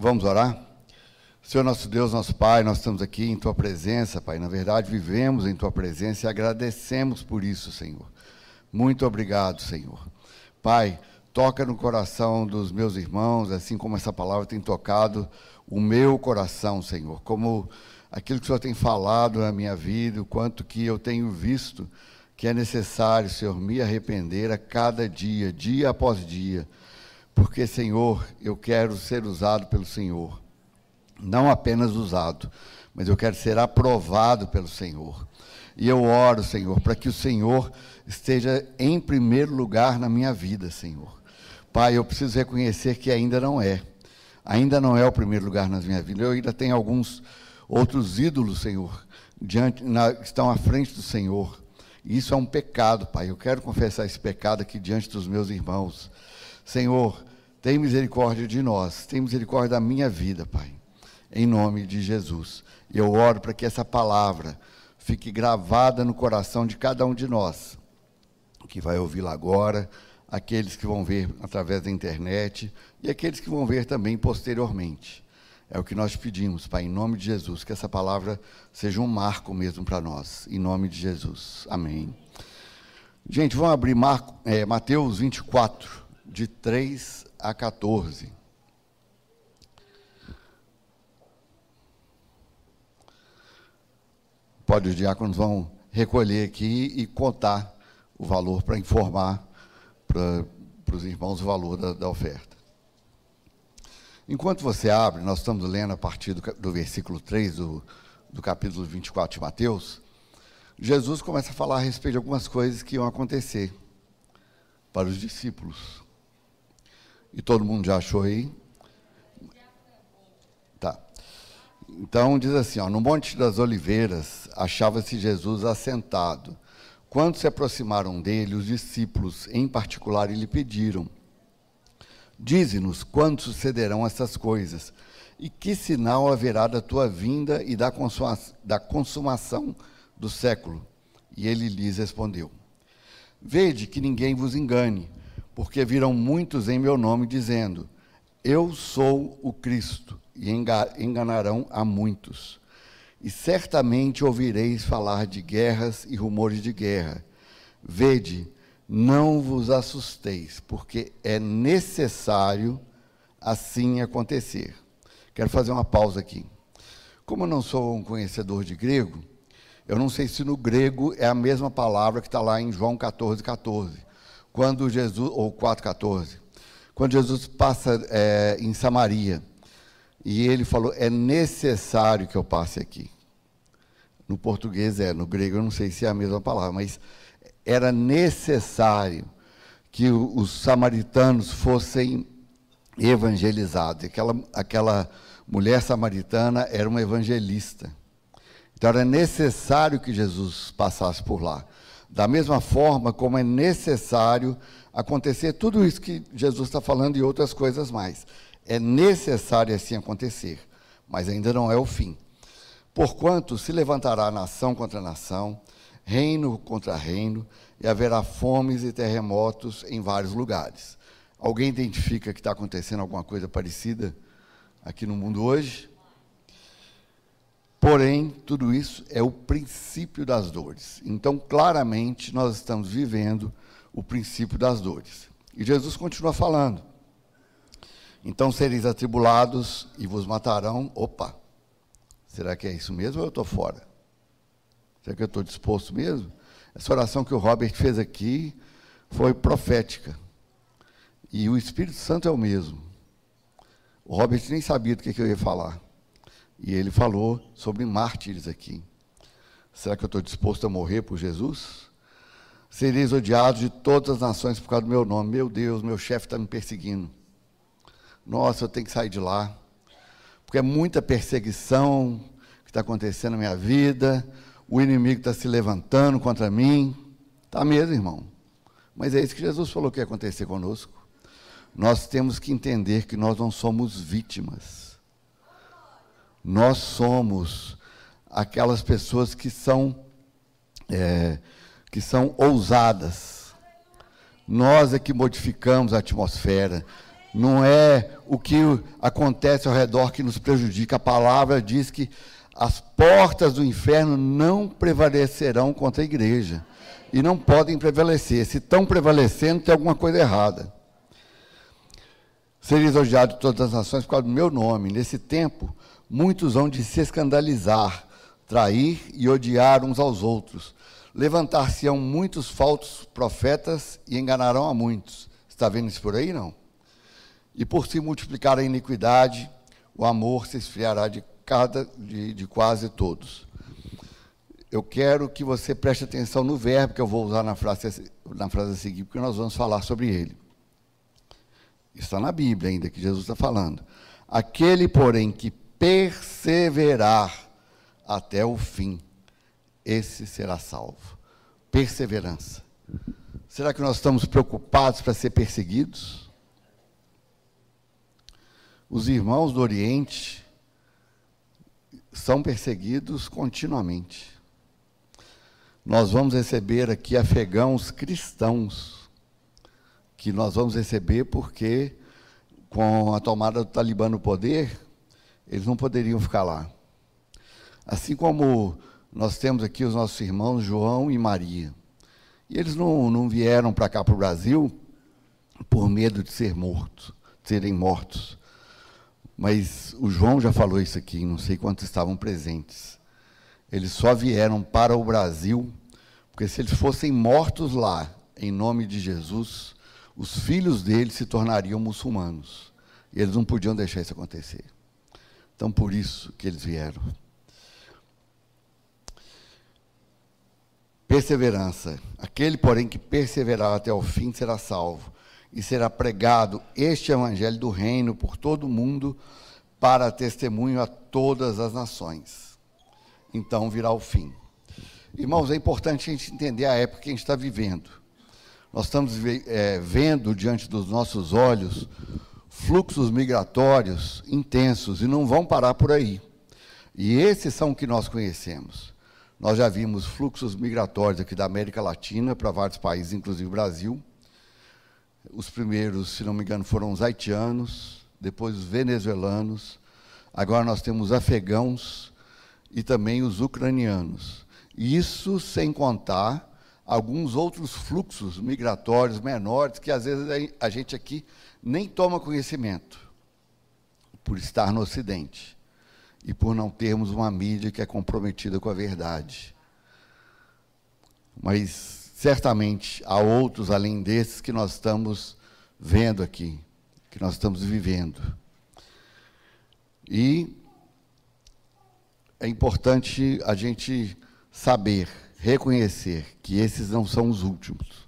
Vamos orar? Senhor nosso Deus, nosso Pai, nós estamos aqui em Tua presença, Pai. Na verdade, vivemos em Tua presença e agradecemos por isso, Senhor. Muito obrigado, Senhor. Pai, toca no coração dos meus irmãos, assim como essa palavra tem tocado o meu coração, Senhor. Como aquilo que o Senhor tem falado na minha vida, o quanto que eu tenho visto que é necessário, Senhor, me arrepender a cada dia, dia após dia porque, Senhor, eu quero ser usado pelo Senhor. Não apenas usado, mas eu quero ser aprovado pelo Senhor. E eu oro, Senhor, para que o Senhor esteja em primeiro lugar na minha vida, Senhor. Pai, eu preciso reconhecer que ainda não é. Ainda não é o primeiro lugar na minha vida. Eu ainda tenho alguns outros ídolos, Senhor, diante, na, que estão à frente do Senhor. Isso é um pecado, Pai. Eu quero confessar esse pecado aqui diante dos meus irmãos. Senhor, tem misericórdia de nós, tem misericórdia da minha vida, Pai, em nome de Jesus. Eu oro para que essa palavra fique gravada no coração de cada um de nós, que vai ouvi-la agora, aqueles que vão ver através da internet e aqueles que vão ver também posteriormente. É o que nós pedimos, Pai, em nome de Jesus, que essa palavra seja um marco mesmo para nós, em nome de Jesus. Amém. Gente, vamos abrir Marco, é, Mateus 24, de 3 a 14. Pode os diáconos vão recolher aqui e contar o valor para informar para, os irmãos o valor da, da, oferta. Enquanto você abre, nós estamos lendo a partir do, do versículo 3 do, do capítulo 24 de Mateus. Jesus começa a falar a respeito de algumas coisas que iam acontecer para os discípulos. E todo mundo já achou aí? Tá. Então diz assim, ó, no Monte das Oliveiras achava-se Jesus assentado. Quando se aproximaram dele, os discípulos, em particular, lhe pediram: Dize-nos quando sucederão essas coisas, e que sinal haverá da tua vinda e da, da consumação do século? E ele lhes respondeu: Vede que ninguém vos engane porque virão muitos em meu nome dizendo: Eu sou o Cristo, e enganarão a muitos. E certamente ouvireis falar de guerras e rumores de guerra. Vede, não vos assusteis, porque é necessário assim acontecer. Quero fazer uma pausa aqui. Como eu não sou um conhecedor de grego, eu não sei se no grego é a mesma palavra que está lá em João 14, 14 quando Jesus, ou 4,14, quando Jesus passa é, em Samaria, e ele falou: é necessário que eu passe aqui. No português é, no grego eu não sei se é a mesma palavra, mas era necessário que os samaritanos fossem evangelizados. Aquela, aquela mulher samaritana era uma evangelista. Então era necessário que Jesus passasse por lá. Da mesma forma como é necessário acontecer tudo isso que Jesus está falando e outras coisas mais. É necessário assim acontecer, mas ainda não é o fim. Porquanto se levantará nação contra nação, reino contra reino, e haverá fomes e terremotos em vários lugares. Alguém identifica que está acontecendo alguma coisa parecida aqui no mundo hoje? Porém, tudo isso é o princípio das dores. Então, claramente, nós estamos vivendo o princípio das dores. E Jesus continua falando. Então sereis atribulados e vos matarão. Opa! Será que é isso mesmo ou eu estou fora? Será que eu estou disposto mesmo? Essa oração que o Robert fez aqui foi profética. E o Espírito Santo é o mesmo. O Robert nem sabia do que, que eu ia falar. E ele falou sobre mártires aqui. Será que eu estou disposto a morrer por Jesus? Sereis odiados de todas as nações por causa do meu nome. Meu Deus, meu chefe está me perseguindo. Nossa, eu tenho que sair de lá. Porque é muita perseguição que está acontecendo na minha vida. O inimigo está se levantando contra mim. Está mesmo, irmão. Mas é isso que Jesus falou que ia acontecer conosco. Nós temos que entender que nós não somos vítimas nós somos aquelas pessoas que são, é, que são ousadas. Nós é que modificamos a atmosfera. Não é o que acontece ao redor que nos prejudica. A palavra diz que as portas do inferno não prevalecerão contra a igreja. E não podem prevalecer. Se estão prevalecendo, tem alguma coisa errada. Sereis odiado de todas as nações por causa do meu nome. Nesse tempo, muitos vão de se escandalizar, trair e odiar uns aos outros. Levantar-se-ão muitos falsos profetas e enganarão a muitos. Está vendo isso por aí, não? E por se multiplicar a iniquidade, o amor se esfriará de, cada, de, de quase todos. Eu quero que você preste atenção no verbo que eu vou usar na frase, na frase a seguir, porque nós vamos falar sobre ele. Está na Bíblia ainda que Jesus está falando. Aquele, porém, que perseverar até o fim, esse será salvo. Perseverança. Será que nós estamos preocupados para ser perseguidos? Os irmãos do Oriente são perseguidos continuamente. Nós vamos receber aqui afegãos cristãos, que nós vamos receber porque, com a tomada do Talibã no poder, eles não poderiam ficar lá. Assim como nós temos aqui os nossos irmãos João e Maria. E eles não, não vieram para cá, para o Brasil, por medo de ser mortos, de serem mortos. Mas o João já falou isso aqui, não sei quantos estavam presentes. Eles só vieram para o Brasil, porque se eles fossem mortos lá, em nome de Jesus, os filhos deles se tornariam muçulmanos. E eles não podiam deixar isso acontecer. Então, por isso que eles vieram. Perseverança. Aquele, porém, que perseverar até o fim será salvo. E será pregado este evangelho do reino por todo o mundo para testemunho a todas as nações. Então virá o fim. Irmãos, é importante a gente entender a época que a gente está vivendo. Nós estamos é, vendo diante dos nossos olhos fluxos migratórios intensos e não vão parar por aí. E esses são que nós conhecemos. Nós já vimos fluxos migratórios aqui da América Latina para vários países, inclusive o Brasil. Os primeiros, se não me engano, foram os haitianos, depois os venezuelanos. Agora nós temos afegãos e também os ucranianos. Isso sem contar alguns outros fluxos migratórios menores que às vezes a gente aqui nem toma conhecimento, por estar no Ocidente e por não termos uma mídia que é comprometida com a verdade. Mas certamente há outros além desses que nós estamos vendo aqui, que nós estamos vivendo. E é importante a gente saber, reconhecer que esses não são os últimos.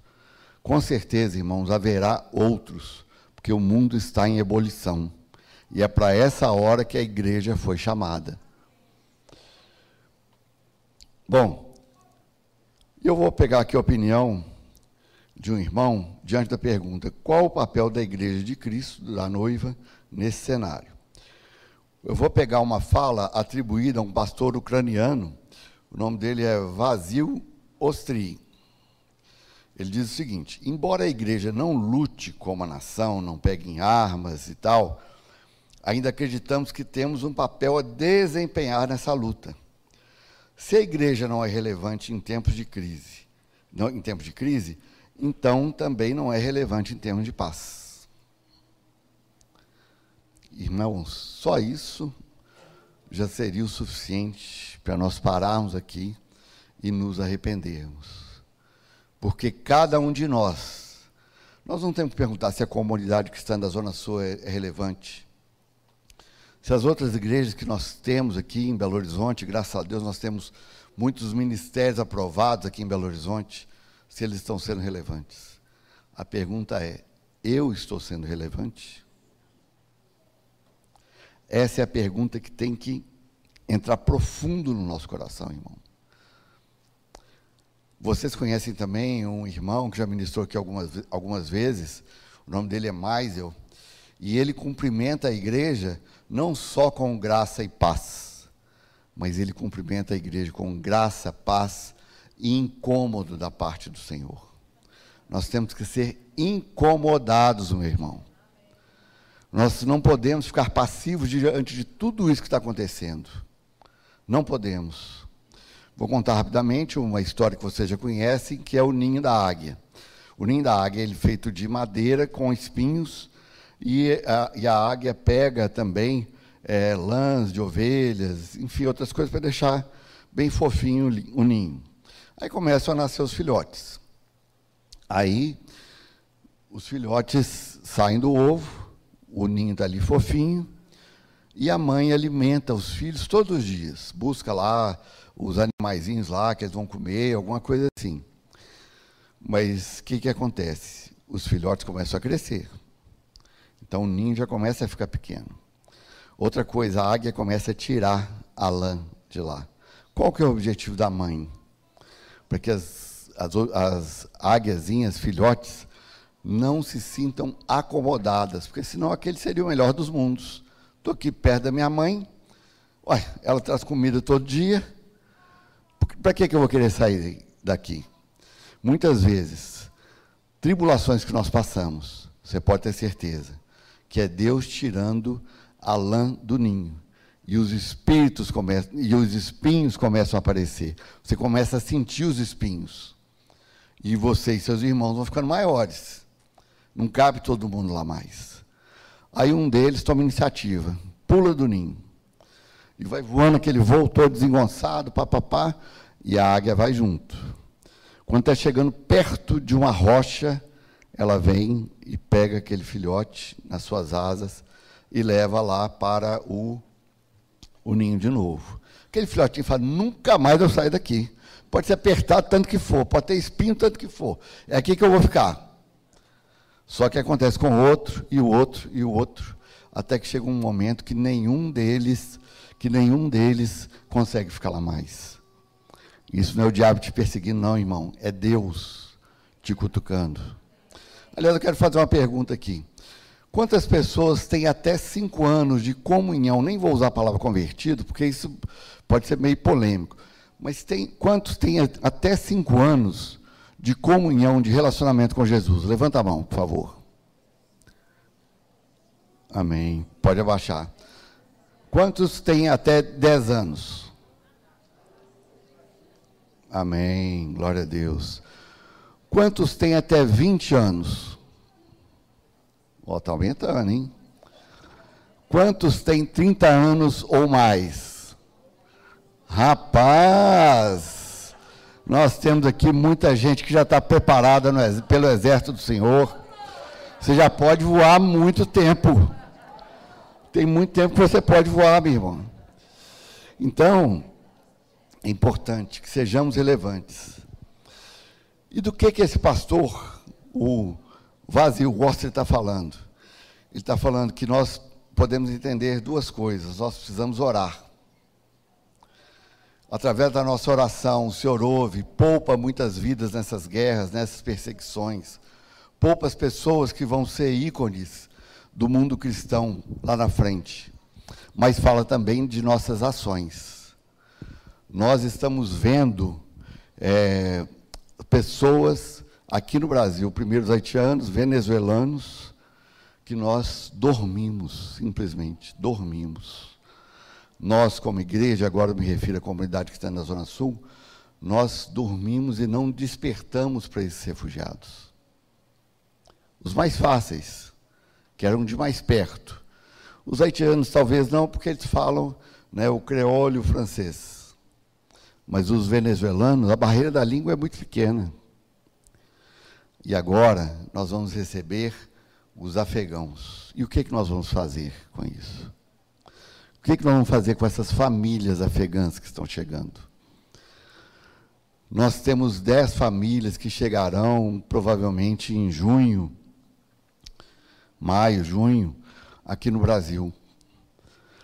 Com certeza, irmãos, haverá outros porque o mundo está em ebulição. E é para essa hora que a igreja foi chamada. Bom, eu vou pegar aqui a opinião de um irmão diante da pergunta: qual o papel da igreja de Cristo, da noiva, nesse cenário? Eu vou pegar uma fala atribuída a um pastor ucraniano, o nome dele é Vasil Ostri. Ele diz o seguinte: embora a igreja não lute como a nação, não pegue em armas e tal, ainda acreditamos que temos um papel a desempenhar nessa luta. Se a igreja não é relevante em tempos de crise, não, em tempos de crise, então também não é relevante em termos de paz. Irmãos, só isso já seria o suficiente para nós pararmos aqui e nos arrependermos. Porque cada um de nós, nós não temos que perguntar se a comunidade cristã da Zona Sul é, é relevante. Se as outras igrejas que nós temos aqui em Belo Horizonte, graças a Deus nós temos muitos ministérios aprovados aqui em Belo Horizonte, se eles estão sendo relevantes. A pergunta é: eu estou sendo relevante? Essa é a pergunta que tem que entrar profundo no nosso coração, irmão. Vocês conhecem também um irmão que já ministrou aqui algumas, algumas vezes, o nome dele é Maisel, e ele cumprimenta a igreja não só com graça e paz, mas ele cumprimenta a igreja com graça, paz e incômodo da parte do Senhor. Nós temos que ser incomodados, meu irmão. Nós não podemos ficar passivos diante de tudo isso que está acontecendo. Não podemos. Vou contar rapidamente uma história que vocês já conhecem, que é o ninho da águia. O ninho da águia é feito de madeira com espinhos, e a, e a águia pega também é, lãs de ovelhas, enfim, outras coisas para deixar bem fofinho o ninho. Aí começam a nascer os filhotes. Aí os filhotes saem do ovo, o ninho está ali fofinho, e a mãe alimenta os filhos todos os dias. Busca lá os animaizinhos lá que eles vão comer, alguma coisa assim. Mas o que, que acontece? Os filhotes começam a crescer. Então o ninho já começa a ficar pequeno. Outra coisa, a águia começa a tirar a lã de lá. Qual que é o objetivo da mãe? Para que as, as, as águiazinhas, filhotes, não se sintam acomodadas, porque senão aquele seria o melhor dos mundos. Estou aqui perto da minha mãe, ué, ela traz comida todo dia, para que, que eu vou querer sair daqui? Muitas vezes, tribulações que nós passamos, você pode ter certeza, que é Deus tirando a lã do ninho. E os espíritos começam, e os espinhos começam a aparecer. Você começa a sentir os espinhos. E você e seus irmãos vão ficando maiores. Não cabe todo mundo lá mais. Aí um deles toma iniciativa, pula do ninho. E vai voando aquele voo todo desengonçado, papapá, e a águia vai junto. Quando está chegando perto de uma rocha, ela vem e pega aquele filhote nas suas asas e leva lá para o, o ninho de novo. Aquele filhotinho fala: nunca mais eu saio daqui. Pode ser apertado tanto que for, pode ter espinho tanto que for. É aqui que eu vou ficar. Só que acontece com o outro, e o outro, e o outro, até que chega um momento que nenhum deles, que nenhum deles consegue ficar lá mais. Isso não é o diabo te perseguindo, não, irmão. É Deus te cutucando. Aliás, eu quero fazer uma pergunta aqui. Quantas pessoas têm até cinco anos de comunhão? Nem vou usar a palavra convertido, porque isso pode ser meio polêmico. Mas tem, quantos têm até cinco anos de comunhão, de relacionamento com Jesus? Levanta a mão, por favor. Amém. Pode abaixar. Quantos têm até 10 anos? Amém. Glória a Deus. Quantos têm até 20 anos? Está aumentando, hein? Quantos têm 30 anos ou mais? Rapaz! Nós temos aqui muita gente que já está preparada no, pelo exército do Senhor. Você já pode voar muito tempo. Tem muito tempo que você pode voar, meu irmão. Então, é importante que sejamos relevantes. E do que que esse pastor, o Vazio Gosta, está falando? Ele está falando que nós podemos entender duas coisas. Nós precisamos orar através da nossa oração, o Senhor ouve, poupa muitas vidas nessas guerras, nessas perseguições, poupa as pessoas que vão ser ícones do mundo cristão lá na frente. Mas fala também de nossas ações. Nós estamos vendo é, pessoas aqui no Brasil, primeiros haitianos, venezuelanos, que nós dormimos, simplesmente dormimos nós, como igreja, agora me refiro à comunidade que está na Zona Sul, nós dormimos e não despertamos para esses refugiados. Os mais fáceis, que eram de mais perto. Os haitianos talvez não, porque eles falam né, o creole o francês. Mas os venezuelanos, a barreira da língua é muito pequena. E agora nós vamos receber os afegãos. E o que, é que nós vamos fazer com isso? O que, que nós vamos fazer com essas famílias afegãs que estão chegando? Nós temos dez famílias que chegarão provavelmente em junho, maio, junho, aqui no Brasil.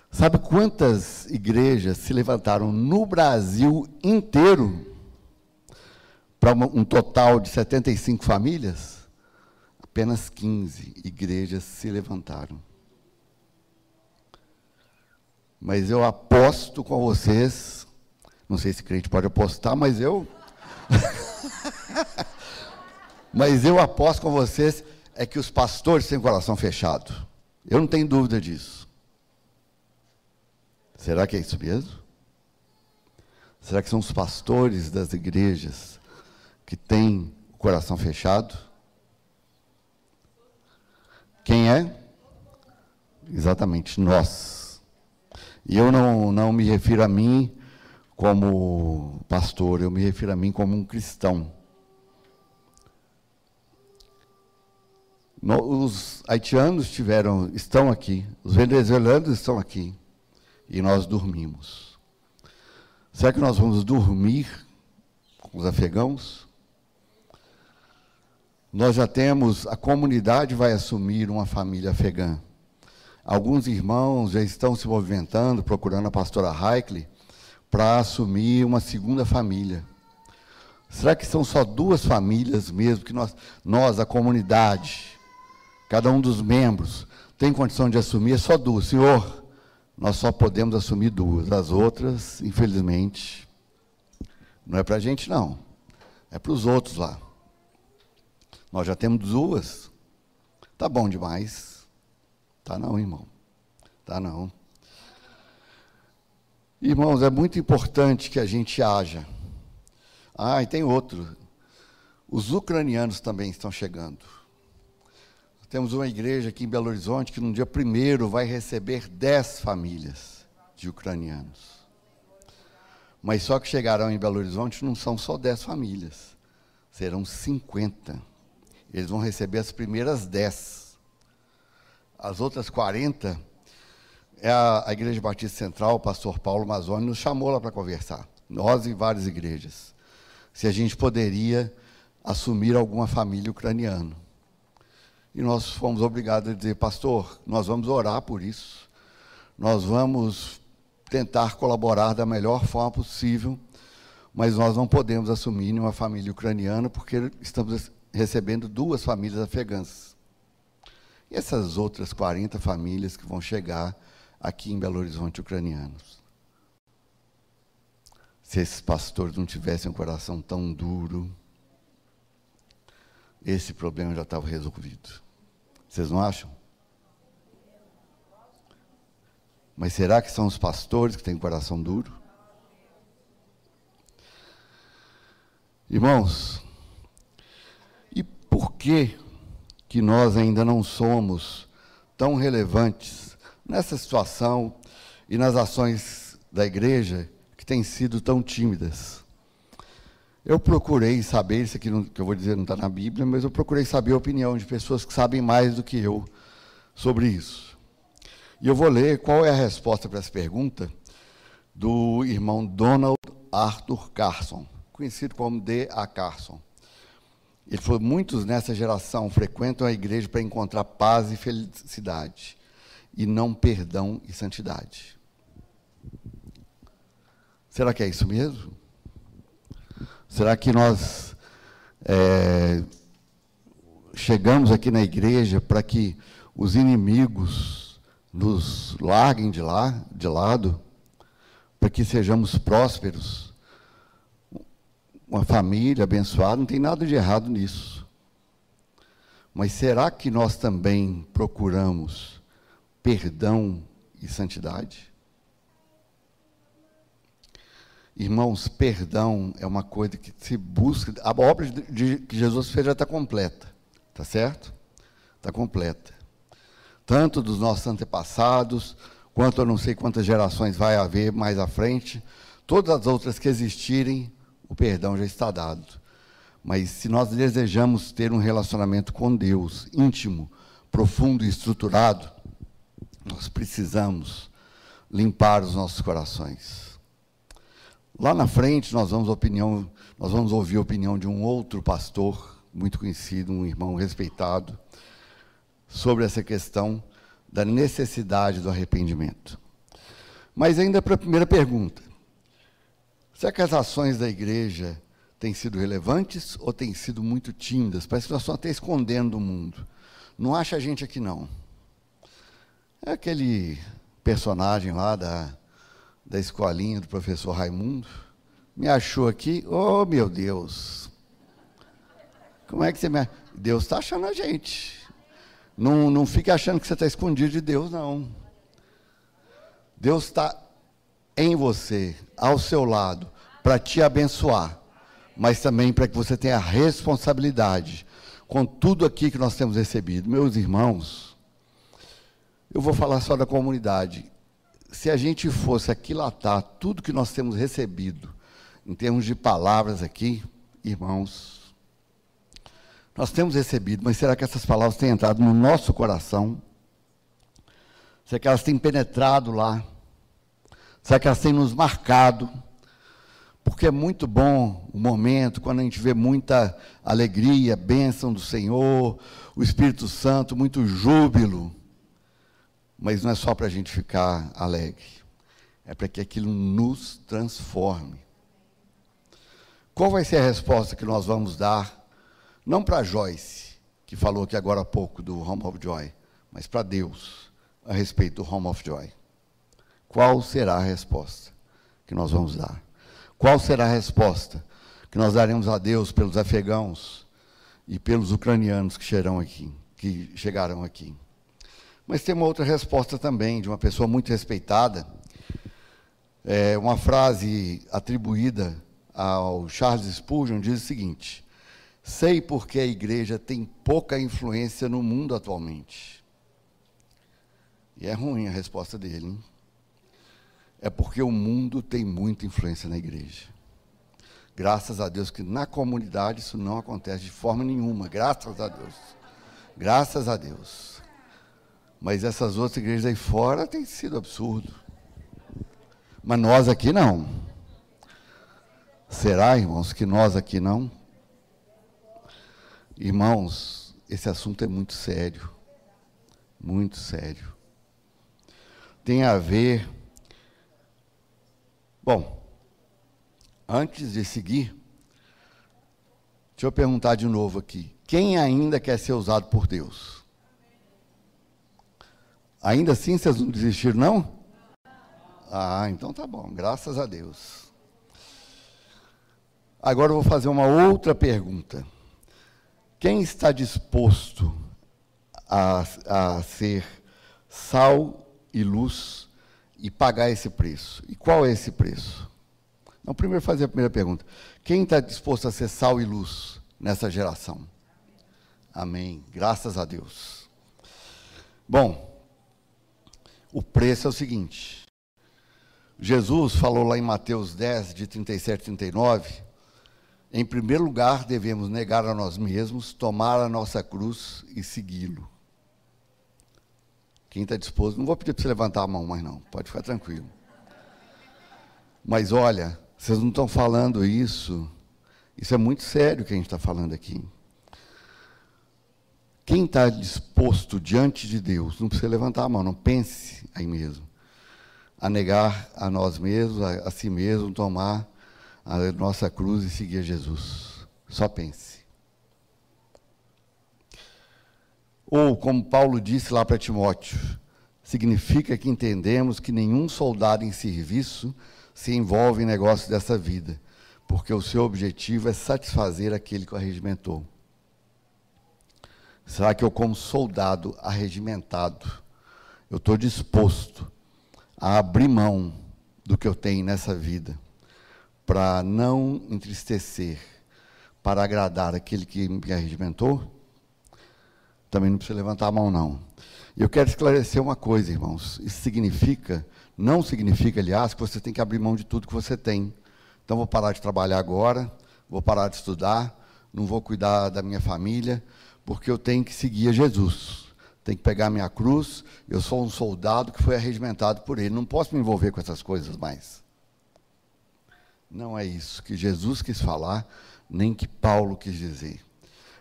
Sabe quantas igrejas se levantaram no Brasil inteiro para um total de 75 famílias? Apenas 15 igrejas se levantaram. Mas eu aposto com vocês, não sei se crente pode apostar, mas eu. mas eu aposto com vocês é que os pastores têm coração fechado. Eu não tenho dúvida disso. Será que é isso mesmo? Será que são os pastores das igrejas que têm o coração fechado? Quem é? Exatamente, nós. E eu não, não me refiro a mim como pastor, eu me refiro a mim como um cristão. os haitianos tiveram, estão aqui, os venezuelanos estão aqui, e nós dormimos. Será que nós vamos dormir com os afegãos? Nós já temos, a comunidade vai assumir uma família afegã. Alguns irmãos já estão se movimentando, procurando a pastora Heikley, para assumir uma segunda família. Será que são só duas famílias mesmo que nós, nós a comunidade, cada um dos membros, tem condição de assumir? É só duas. Senhor, nós só podemos assumir duas. As outras, infelizmente, não é para a gente, não. É para os outros lá. Nós já temos duas. Tá bom demais. Tá não, irmão. Tá não. Irmãos, é muito importante que a gente haja. Ah, e tem outro. Os ucranianos também estão chegando. Temos uma igreja aqui em Belo Horizonte que no dia primeiro vai receber dez famílias de ucranianos. Mas só que chegarão em Belo Horizonte não são só dez famílias, serão 50. Eles vão receber as primeiras dez. As outras 40, é a, a Igreja Batista Central, o pastor Paulo Mazzoni, nos chamou lá para conversar. Nós e várias igrejas. Se a gente poderia assumir alguma família ucraniana. E nós fomos obrigados a dizer, pastor, nós vamos orar por isso. Nós vamos tentar colaborar da melhor forma possível, mas nós não podemos assumir uma família ucraniana porque estamos recebendo duas famílias afegãs. E essas outras 40 famílias que vão chegar aqui em Belo Horizonte ucranianos. Se esses pastores não tivessem um coração tão duro, esse problema já estava resolvido. Vocês não acham? Mas será que são os pastores que têm coração duro? Irmãos, e por que que nós ainda não somos tão relevantes nessa situação e nas ações da igreja que têm sido tão tímidas? Eu procurei saber, isso aqui não, que eu vou dizer não está na Bíblia, mas eu procurei saber a opinião de pessoas que sabem mais do que eu sobre isso. E eu vou ler qual é a resposta para essa pergunta do irmão Donald Arthur Carson, conhecido como D.A. Carson. Ele falou: muitos nessa geração frequentam a igreja para encontrar paz e felicidade, e não perdão e santidade. Será que é isso mesmo? Será que nós é, chegamos aqui na igreja para que os inimigos nos larguem de lá, de lado, para que sejamos prósperos? Uma família abençoada, não tem nada de errado nisso. Mas será que nós também procuramos perdão e santidade? Irmãos, perdão é uma coisa que se busca. A obra de, que Jesus fez já está completa. Está certo? Está completa. Tanto dos nossos antepassados, quanto eu não sei quantas gerações vai haver mais à frente. Todas as outras que existirem, o perdão já está dado. Mas se nós desejamos ter um relacionamento com Deus íntimo, profundo e estruturado, nós precisamos limpar os nossos corações. Lá na frente nós vamos, opinião, nós vamos ouvir a opinião de um outro pastor, muito conhecido, um irmão respeitado, sobre essa questão da necessidade do arrependimento. Mas ainda para a primeira pergunta. Será que as ações da igreja têm sido relevantes ou têm sido muito tímidas? Parece que nós estamos até escondendo o mundo. Não acha a gente aqui não. É aquele personagem lá da da escolinha do professor Raimundo, me achou aqui, oh meu Deus, como é que você me. Deus está achando a gente. Não, não fique achando que você está escondido de Deus, não. Deus está em você, ao seu lado, para te abençoar, mas também para que você tenha responsabilidade com tudo aqui que nós temos recebido. Meus irmãos, eu vou falar só da comunidade. Se a gente fosse aquilatar tudo que nós temos recebido, em termos de palavras aqui, irmãos, nós temos recebido, mas será que essas palavras têm entrado no nosso coração? Será que elas têm penetrado lá? Será que elas têm nos marcado? Porque é muito bom o momento, quando a gente vê muita alegria, bênção do Senhor, o Espírito Santo, muito júbilo. Mas não é só para a gente ficar alegre, é para que aquilo nos transforme. Qual vai ser a resposta que nós vamos dar não para Joyce, que falou aqui agora há pouco do Home of Joy, mas para Deus, a respeito do Home of Joy. Qual será a resposta que nós vamos dar? Qual será a resposta que nós daremos a Deus pelos afegãos e pelos ucranianos que chegarão aqui, que chegaram aqui? Mas tem uma outra resposta também de uma pessoa muito respeitada, é uma frase atribuída ao Charles Spurgeon diz o seguinte: Sei porque a igreja tem pouca influência no mundo atualmente. E é ruim a resposta dele. Hein? É porque o mundo tem muita influência na igreja. Graças a Deus que na comunidade isso não acontece de forma nenhuma. Graças a Deus. Graças a Deus. Mas essas outras igrejas aí fora tem sido absurdo. Mas nós aqui não. Será, irmãos, que nós aqui não? Irmãos, esse assunto é muito sério, muito sério. Tem a ver. Bom, antes de seguir, deixa eu perguntar de novo aqui: quem ainda quer ser usado por Deus? Ainda assim vocês não desistiram, não? Ah, então tá bom, graças a Deus. Agora eu vou fazer uma outra pergunta. Quem está disposto a, a ser sal e luz e pagar esse preço? E qual é esse preço? Então, primeiro fazer a primeira pergunta. Quem está disposto a ser sal e luz nessa geração? Amém. Graças a Deus. Bom, o preço é o seguinte. Jesus falou lá em Mateus 10, de 37 e 39, em primeiro lugar, devemos negar a nós mesmos, tomar a nossa cruz e segui-lo. Quem está disposto, não vou pedir para você levantar a mão mais não, pode ficar tranquilo. Mas olha, vocês não estão falando isso, isso é muito sério que a gente está falando aqui. Quem está disposto diante de Deus, não precisa levantar a mão, não pense aí mesmo, a negar a nós mesmos, a, a si mesmo, tomar a nossa cruz e seguir Jesus. Só pense. Ou, como Paulo disse lá para Timóteo, significa que entendemos que nenhum soldado em serviço se envolve em negócios dessa vida, porque o seu objetivo é satisfazer aquele que o arregimentou. Será que eu, como soldado arregimentado, eu estou disposto a abrir mão do que eu tenho nessa vida? para não entristecer, para agradar aquele que me arregimentou, também não precisa levantar a mão, não. Eu quero esclarecer uma coisa, irmãos. Isso significa, não significa, aliás, que você tem que abrir mão de tudo que você tem. Então, vou parar de trabalhar agora, vou parar de estudar, não vou cuidar da minha família, porque eu tenho que seguir a Jesus. Tenho que pegar a minha cruz. Eu sou um soldado que foi arregimentado por ele. Não posso me envolver com essas coisas mais. Não é isso que Jesus quis falar, nem que Paulo quis dizer.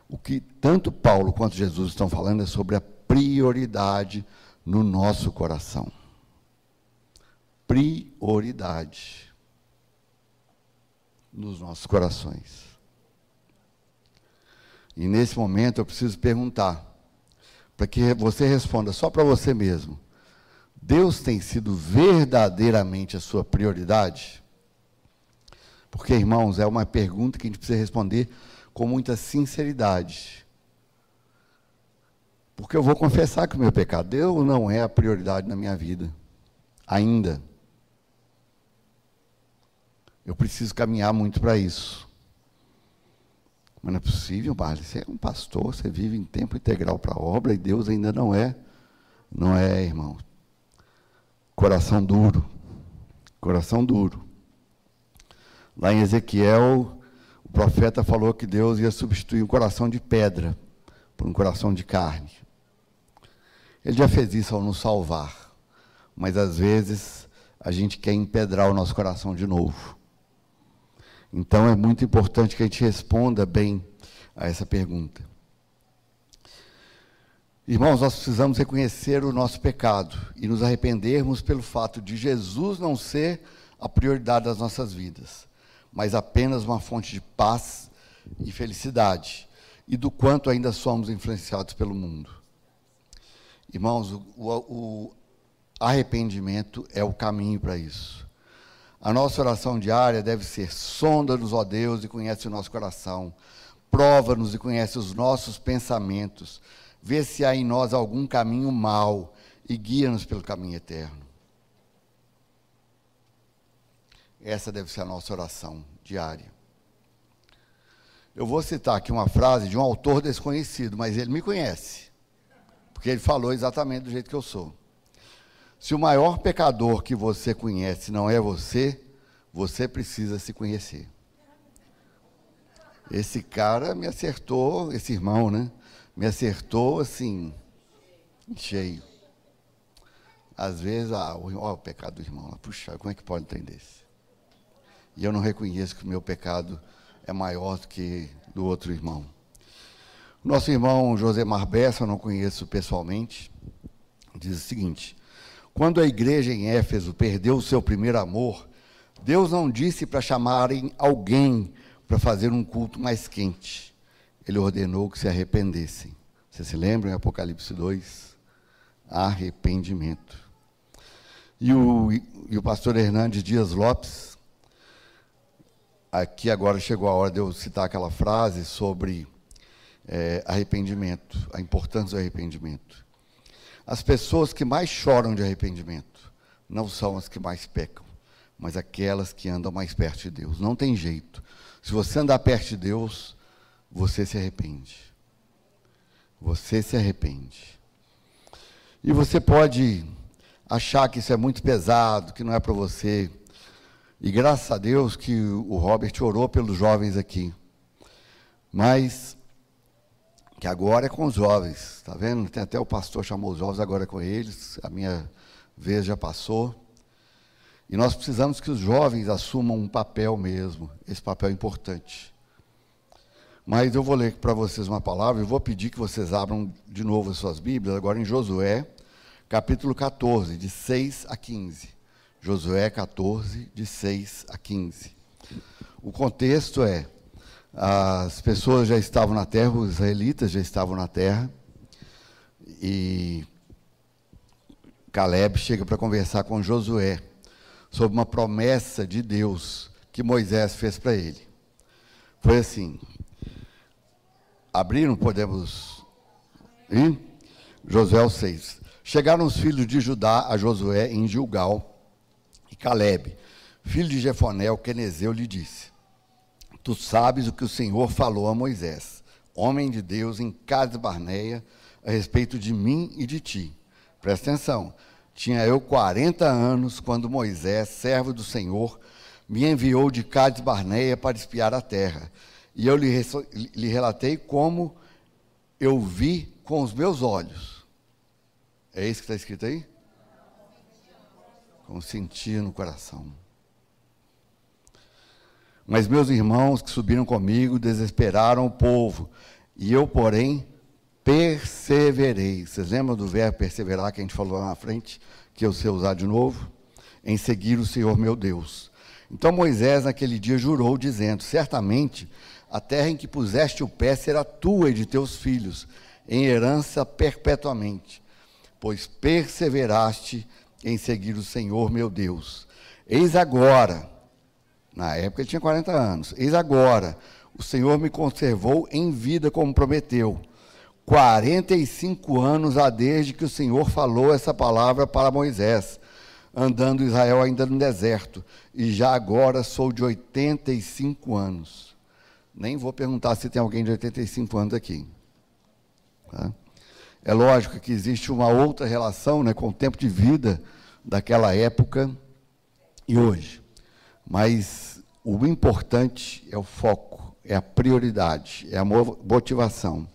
O que tanto Paulo quanto Jesus estão falando é sobre a prioridade no nosso coração. Prioridade nos nossos corações. E nesse momento eu preciso perguntar, para que você responda só para você mesmo: Deus tem sido verdadeiramente a sua prioridade? Porque, irmãos, é uma pergunta que a gente precisa responder com muita sinceridade. Porque eu vou confessar que o meu pecado Deus não é a prioridade na minha vida. Ainda. Eu preciso caminhar muito para isso. Mas não é possível, Marley. Você é um pastor, você vive em tempo integral para a obra e Deus ainda não é. Não é, irmão. Coração duro. Coração duro. Lá em Ezequiel, profeta falou que Deus ia substituir um coração de pedra por um coração de carne. Ele já fez isso ao nos salvar. Mas às vezes a gente quer empedrar o nosso coração de novo. Então é muito importante que a gente responda bem a essa pergunta. Irmãos, nós precisamos reconhecer o nosso pecado e nos arrependermos pelo fato de Jesus não ser a prioridade das nossas vidas, mas apenas uma fonte de paz e felicidade, e do quanto ainda somos influenciados pelo mundo. Irmãos, o, o arrependimento é o caminho para isso. A nossa oração diária deve ser: sonda-nos, ó Deus, e conhece o nosso coração. Prova-nos e conhece os nossos pensamentos. Vê se há em nós algum caminho mau e guia-nos pelo caminho eterno. Essa deve ser a nossa oração diária. Eu vou citar aqui uma frase de um autor desconhecido, mas ele me conhece, porque ele falou exatamente do jeito que eu sou. Se o maior pecador que você conhece não é você, você precisa se conhecer. Esse cara me acertou, esse irmão, né? Me acertou assim, cheio. Às vezes, ah, ó, o pecado do irmão, puxa, como é que pode entender isso? E eu não reconheço que o meu pecado é maior do que do outro irmão. Nosso irmão José Marbessa, eu não conheço pessoalmente, diz o seguinte: quando a igreja em Éfeso perdeu o seu primeiro amor, Deus não disse para chamarem alguém para fazer um culto mais quente. Ele ordenou que se arrependessem. Você se lembra em Apocalipse 2? Arrependimento. E o, e o pastor Hernandes Dias Lopes, aqui agora chegou a hora de eu citar aquela frase sobre é, arrependimento, a importância do arrependimento. As pessoas que mais choram de arrependimento não são as que mais pecam, mas aquelas que andam mais perto de Deus. Não tem jeito. Se você andar perto de Deus, você se arrepende. Você se arrepende. E você pode achar que isso é muito pesado, que não é para você. E graças a Deus que o Robert orou pelos jovens aqui. Mas que agora é com os jovens, tá vendo? Tem até o pastor chamou os jovens agora é com eles, a minha vez já passou. E nós precisamos que os jovens assumam um papel mesmo, esse papel importante. Mas eu vou ler para vocês uma palavra e vou pedir que vocês abram de novo as suas Bíblias, agora em Josué, capítulo 14, de 6 a 15. Josué 14, de 6 a 15. O contexto é: as pessoas já estavam na terra, os israelitas já estavam na terra, e Caleb chega para conversar com Josué sobre uma promessa de Deus que Moisés fez para ele. Foi assim: abriram, podemos? Josué 6. Chegaram os filhos de Judá a Josué em Gilgal, Caleb, filho de Jefoné, o quenezeu, lhe disse: Tu sabes o que o Senhor falou a Moisés, homem de Deus, em Cades Barneia, a respeito de mim e de ti. Presta atenção. Tinha eu 40 anos quando Moisés, servo do Senhor, me enviou de Cades Barneia para espiar a terra. E eu lhe, lhe relatei como eu vi com os meus olhos. É isso que está escrito aí? Com sentir no coração. Mas meus irmãos que subiram comigo desesperaram o povo, e eu, porém, perseverei. Vocês lembram do verbo perseverar que a gente falou lá na frente, que eu sei usar de novo? Em seguir o Senhor meu Deus. Então Moisés naquele dia jurou, dizendo: Certamente a terra em que puseste o pé será tua e de teus filhos, em herança perpetuamente, pois perseveraste em seguir o Senhor meu Deus. Eis agora na época ele tinha 40 anos. Eis agora, o Senhor me conservou em vida como prometeu. 45 anos há desde que o Senhor falou essa palavra para Moisés, andando Israel ainda no deserto, e já agora sou de 85 anos. Nem vou perguntar se tem alguém de 85 anos aqui. Tá? É lógico que existe uma outra relação né, com o tempo de vida daquela época e hoje. Mas o importante é o foco, é a prioridade, é a motivação.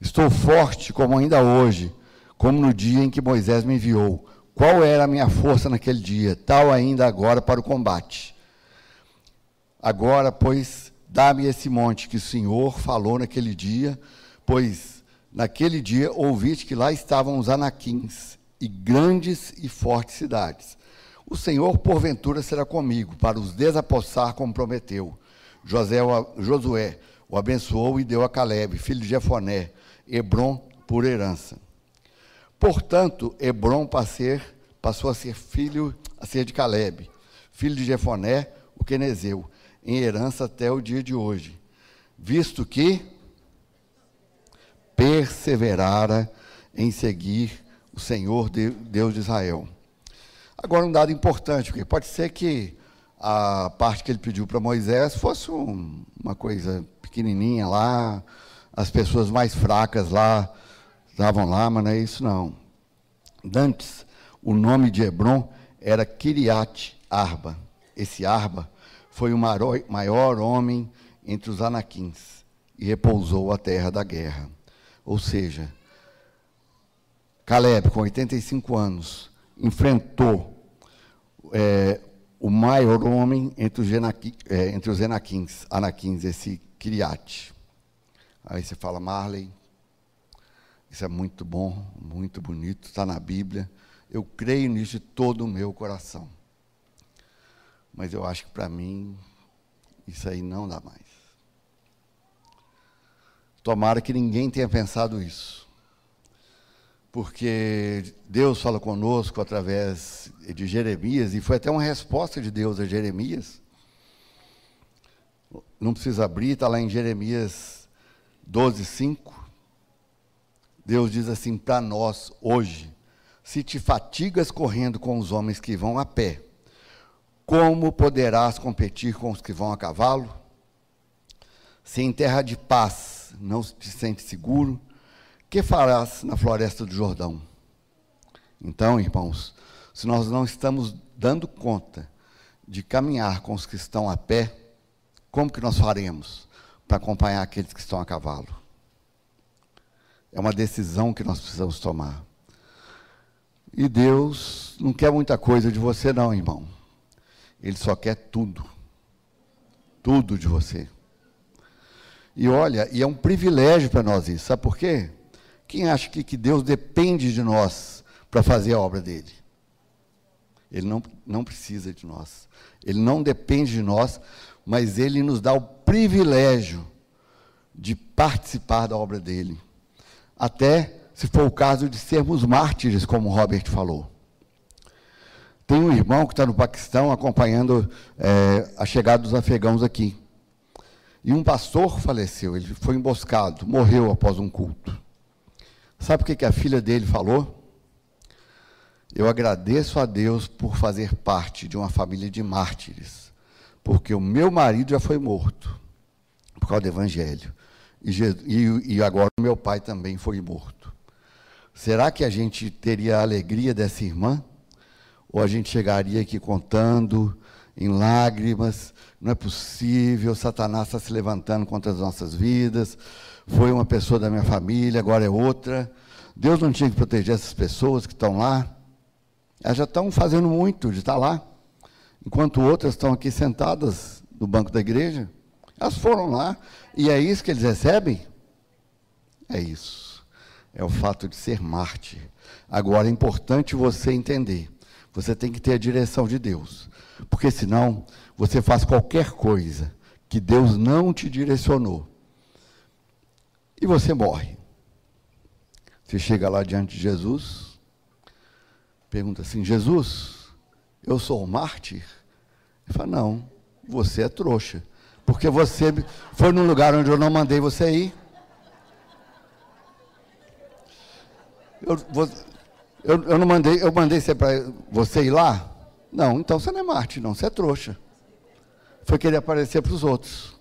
Estou forte como ainda hoje, como no dia em que Moisés me enviou. Qual era a minha força naquele dia? Tal ainda agora para o combate. Agora, pois, dá-me esse monte que o Senhor falou naquele dia, pois naquele dia ouviste que lá estavam os anaquins e grandes e fortes cidades. O Senhor, porventura, será comigo, para os desapossar como prometeu. José, Josué o abençoou e deu a Caleb, filho de Jefoné, Hebron por herança. Portanto, Hebron passou a ser filho a ser de Caleb, filho de Jefoné, o quenezeu, em herança até o dia de hoje, visto que perseverara em seguir o Senhor Deus de Israel. Agora, um dado importante, porque pode ser que a parte que ele pediu para Moisés fosse um, uma coisa pequenininha lá, as pessoas mais fracas lá estavam lá, mas não é isso não. Antes, o nome de Hebron era Kiriat Arba. Esse Arba foi o maior homem entre os anaquins e repousou a terra da guerra. Ou seja, Caleb, com 85 anos, enfrentou é, o maior homem entre os, é, entre os anaquins, anaquins, esse Kiriat. Aí você fala, Marley, isso é muito bom, muito bonito, está na Bíblia. Eu creio nisso de todo o meu coração. Mas eu acho que para mim, isso aí não dá mais. Tomara que ninguém tenha pensado isso. Porque Deus fala conosco através de Jeremias, e foi até uma resposta de Deus a Jeremias. Não precisa abrir, está lá em Jeremias 12, 5, Deus diz assim para nós hoje: se te fatigas correndo com os homens que vão a pé, como poderás competir com os que vão a cavalo? Se em terra de paz não te sente seguro, que farás na floresta do Jordão? Então, irmãos, se nós não estamos dando conta de caminhar com os que estão a pé, como que nós faremos? para acompanhar aqueles que estão a cavalo. É uma decisão que nós precisamos tomar. E Deus não quer muita coisa de você, não, irmão. Ele só quer tudo. Tudo de você. E olha, e é um privilégio para nós isso. Sabe por quê? Quem acha que, que Deus depende de nós para fazer a obra dele? Ele não, não precisa de nós. Ele não depende de nós, mas ele nos dá o privilégio de participar da obra dele. Até, se for o caso, de sermos mártires, como o Robert falou. Tem um irmão que está no Paquistão acompanhando é, a chegada dos afegãos aqui. E um pastor faleceu, ele foi emboscado, morreu após um culto. Sabe o que, a filha dele falou? Eu agradeço a Deus por fazer parte de uma família de mártires porque o meu marido já foi morto por causa do evangelho. E, e, e agora o meu pai também foi morto. Será que a gente teria a alegria dessa irmã? Ou a gente chegaria aqui contando em lágrimas, não é possível, Satanás está se levantando contra as nossas vidas, foi uma pessoa da minha família, agora é outra. Deus não tinha que proteger essas pessoas que estão lá? Elas já estão fazendo muito de estar lá enquanto outras estão aqui sentadas no banco da igreja. Elas foram lá e é isso que eles recebem? É isso. É o fato de ser mártir. Agora é importante você entender. Você tem que ter a direção de Deus. Porque senão você faz qualquer coisa que Deus não te direcionou. E você morre. Você chega lá diante de Jesus, pergunta assim: Jesus, eu sou um mártir? Ele fala, não, você é trouxa. Porque você foi num lugar onde eu não mandei você ir. Eu, eu, eu não mandei, eu mandei você para você ir lá? Não, então você não é Marte, não, você é trouxa. Foi querer aparecer para os outros.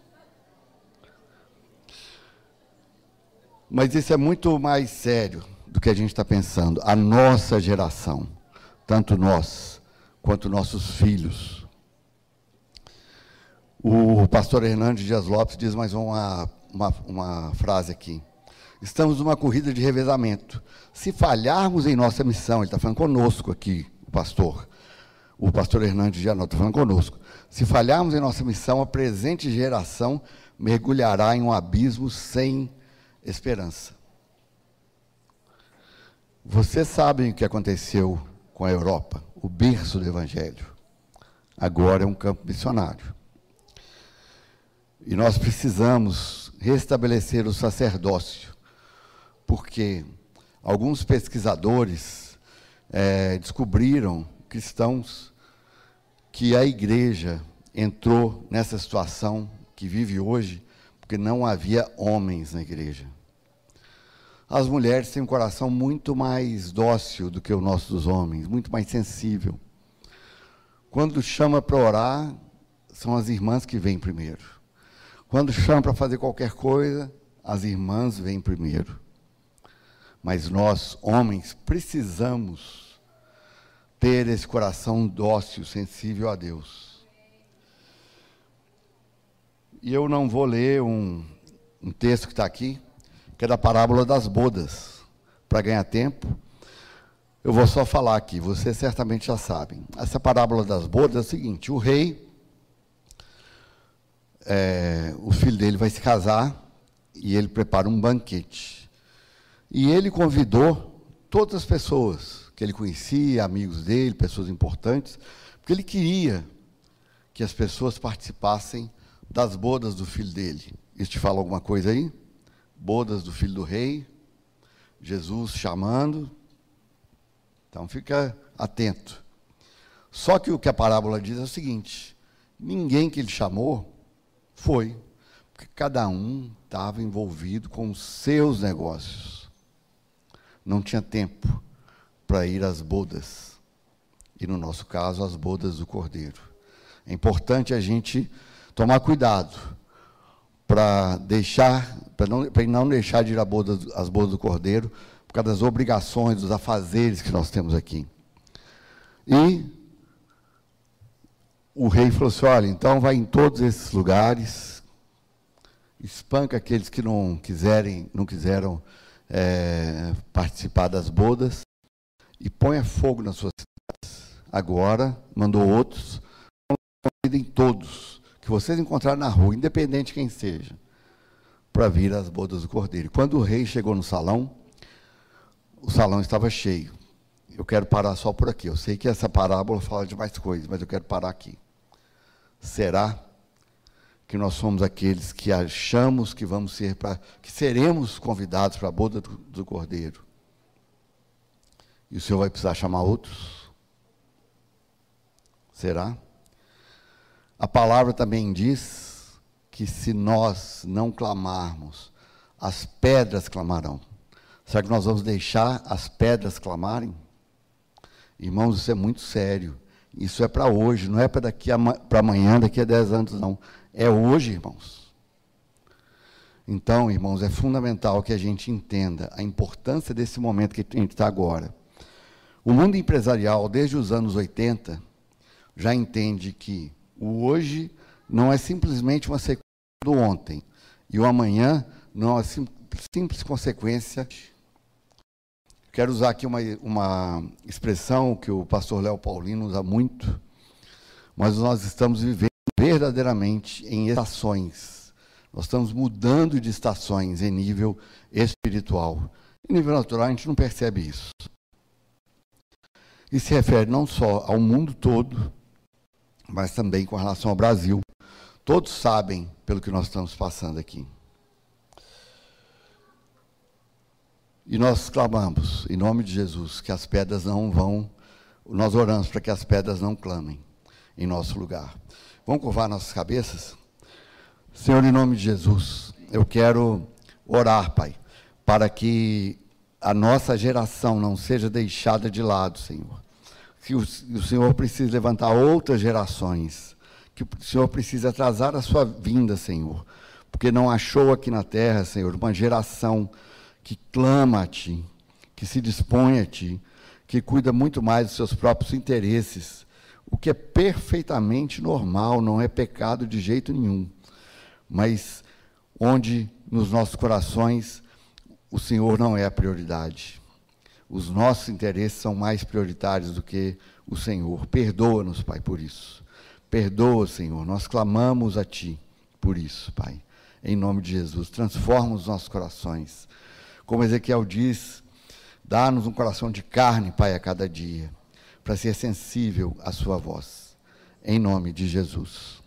Mas isso é muito mais sério do que a gente está pensando. A nossa geração, tanto nós quanto nossos filhos. O pastor Hernandes Dias Lopes diz mais uma, uma, uma frase aqui. Estamos numa corrida de revezamento. Se falharmos em nossa missão, ele está falando conosco aqui, o pastor, o pastor Hernandes Lopes está falando conosco. Se falharmos em nossa missão, a presente geração mergulhará em um abismo sem esperança. Vocês sabem o que aconteceu com a Europa, o berço do Evangelho. Agora é um campo missionário. E nós precisamos restabelecer o sacerdócio, porque alguns pesquisadores é, descobriram, cristãos, que a igreja entrou nessa situação que vive hoje, porque não havia homens na igreja. As mulheres têm um coração muito mais dócil do que o nosso dos homens, muito mais sensível. Quando chama para orar, são as irmãs que vêm primeiro. Quando chama para fazer qualquer coisa, as irmãs vêm primeiro. Mas nós, homens, precisamos ter esse coração dócil, sensível a Deus. E eu não vou ler um, um texto que está aqui, que é da parábola das bodas, para ganhar tempo. Eu vou só falar aqui, vocês certamente já sabem. Essa parábola das bodas é o seguinte: o rei é, o filho dele vai se casar e ele prepara um banquete. E ele convidou todas as pessoas que ele conhecia, amigos dele, pessoas importantes, porque ele queria que as pessoas participassem das bodas do filho dele. Isso te fala alguma coisa aí? Bodas do filho do rei, Jesus chamando. Então fica atento. Só que o que a parábola diz é o seguinte: ninguém que ele chamou foi, porque cada um estava envolvido com os seus negócios. Não tinha tempo para ir às bodas. E no nosso caso, às bodas do cordeiro. É importante a gente tomar cuidado para deixar, para não, não deixar de ir às bodas, às bodas do cordeiro, por causa das obrigações, dos afazeres que nós temos aqui. E o rei falou assim: olha, então vai em todos esses lugares, espanca aqueles que não quiserem, não quiseram é, participar das bodas e ponha fogo nas suas cidades. Agora mandou outros, convidem todos que vocês encontrarem na rua, independente de quem seja, para vir às bodas do cordeiro. Quando o rei chegou no salão, o salão estava cheio. Eu quero parar só por aqui. Eu sei que essa parábola fala de mais coisas, mas eu quero parar aqui. Será que nós somos aqueles que achamos que vamos ser para que seremos convidados para a boda do, do Cordeiro? E o Senhor vai precisar chamar outros? Será? A palavra também diz que se nós não clamarmos, as pedras clamarão. Será que nós vamos deixar as pedras clamarem? Irmãos, isso é muito sério. Isso é para hoje, não é para daqui para amanhã, daqui a 10 anos, não. É hoje, irmãos. Então, irmãos, é fundamental que a gente entenda a importância desse momento que a gente está agora. O mundo empresarial, desde os anos 80, já entende que o hoje não é simplesmente uma sequência do ontem, e o amanhã não é sim, simples consequência. Quero usar aqui uma, uma expressão que o pastor Léo Paulino usa muito, mas nós estamos vivendo verdadeiramente em estações. Nós estamos mudando de estações em nível espiritual. Em nível natural, a gente não percebe isso. E se refere não só ao mundo todo, mas também com relação ao Brasil. Todos sabem pelo que nós estamos passando aqui. E nós clamamos, em nome de Jesus, que as pedras não vão, nós oramos para que as pedras não clamem em nosso lugar. Vamos curvar nossas cabeças? Senhor, em nome de Jesus, eu quero orar, Pai, para que a nossa geração não seja deixada de lado, Senhor. Que o, o Senhor precisa levantar outras gerações. Que o Senhor precisa atrasar a sua vinda, Senhor. Porque não achou aqui na terra, Senhor, uma geração que clama a Ti, que se dispõe a Ti, que cuida muito mais dos seus próprios interesses, o que é perfeitamente normal, não é pecado de jeito nenhum. Mas onde nos nossos corações o Senhor não é a prioridade. Os nossos interesses são mais prioritários do que o Senhor. Perdoa-nos, Pai, por isso. Perdoa, Senhor. Nós clamamos a Ti por isso, Pai. Em nome de Jesus. Transforma os nossos corações. Como Ezequiel diz, dá-nos um coração de carne, Pai, a cada dia, para ser sensível à Sua voz. Em nome de Jesus.